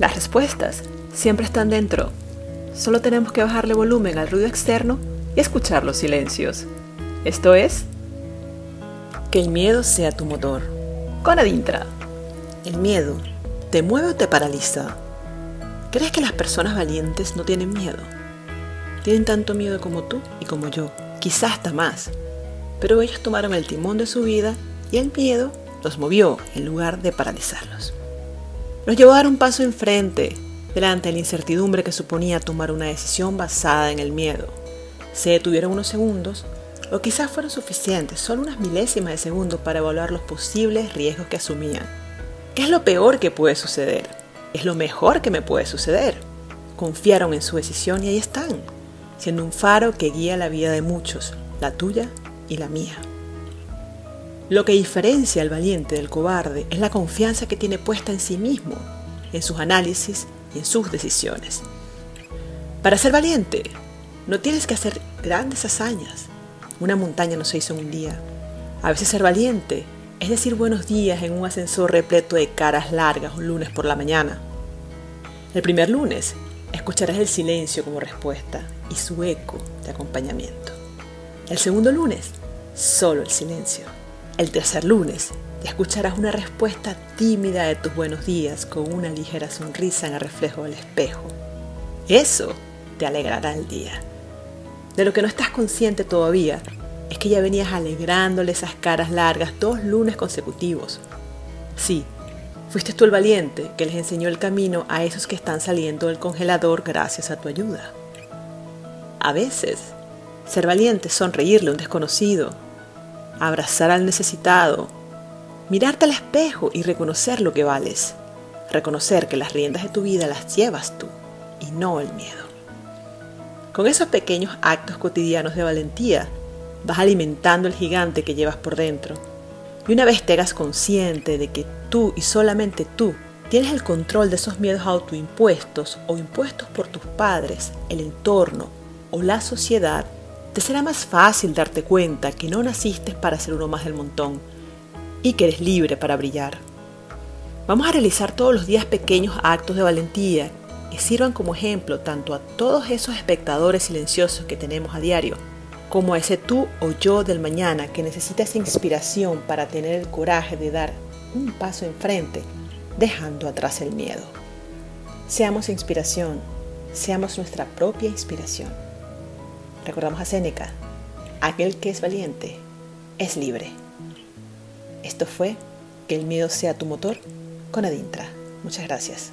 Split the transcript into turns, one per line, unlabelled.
Las respuestas siempre están dentro. Solo tenemos que bajarle volumen al ruido externo y escuchar los silencios. Esto es
Que el miedo sea tu motor.
con Adintra.
¿El miedo te mueve o te paraliza? ¿Crees que las personas valientes no tienen miedo? Tienen tanto miedo como tú y como yo, quizás hasta más. Pero ellos tomaron el timón de su vida y el miedo los movió en lugar de paralizarlos. Los llevó a dar un paso enfrente, delante de la incertidumbre que suponía tomar una decisión basada en el miedo. Se detuvieron unos segundos, o quizás fueron suficientes, solo unas milésimas de segundo para evaluar los posibles riesgos que asumían. ¿Qué es lo peor que puede suceder? Es lo mejor que me puede suceder. Confiaron en su decisión y ahí están, siendo un faro que guía la vida de muchos, la tuya y la mía. Lo que diferencia al valiente del cobarde es la confianza que tiene puesta en sí mismo, en sus análisis y en sus decisiones. Para ser valiente, no tienes que hacer grandes hazañas. Una montaña no se hizo en un día. A veces ser valiente es decir buenos días en un ascensor repleto de caras largas un lunes por la mañana. El primer lunes escucharás el silencio como respuesta y su eco de acompañamiento. El segundo lunes, solo el silencio. El tercer lunes, escucharás una respuesta tímida de tus buenos días con una ligera sonrisa en el reflejo del espejo. Eso te alegrará el día. De lo que no estás consciente todavía es que ya venías alegrándole esas caras largas dos lunes consecutivos. Sí, fuiste tú el valiente que les enseñó el camino a esos que están saliendo del congelador gracias a tu ayuda. A veces, ser valiente es sonreírle a un desconocido, abrazar al necesitado, mirarte al espejo y reconocer lo que vales, reconocer que las riendas de tu vida las llevas tú y no el miedo. Con esos pequeños actos cotidianos de valentía, vas alimentando el gigante que llevas por dentro. Y una vez te hagas consciente de que tú y solamente tú tienes el control de esos miedos autoimpuestos o impuestos por tus padres, el entorno o la sociedad, te será más fácil darte cuenta que no naciste para ser uno más del montón y que eres libre para brillar. Vamos a realizar todos los días pequeños actos de valentía que sirvan como ejemplo tanto a todos esos espectadores silenciosos que tenemos a diario, como a ese tú o yo del mañana que necesita esa inspiración para tener el coraje de dar un paso enfrente, dejando atrás el miedo. Seamos inspiración, seamos nuestra propia inspiración. Recordamos a Séneca, aquel que es valiente es libre. Esto fue Que el miedo sea tu motor con Adintra. Muchas gracias.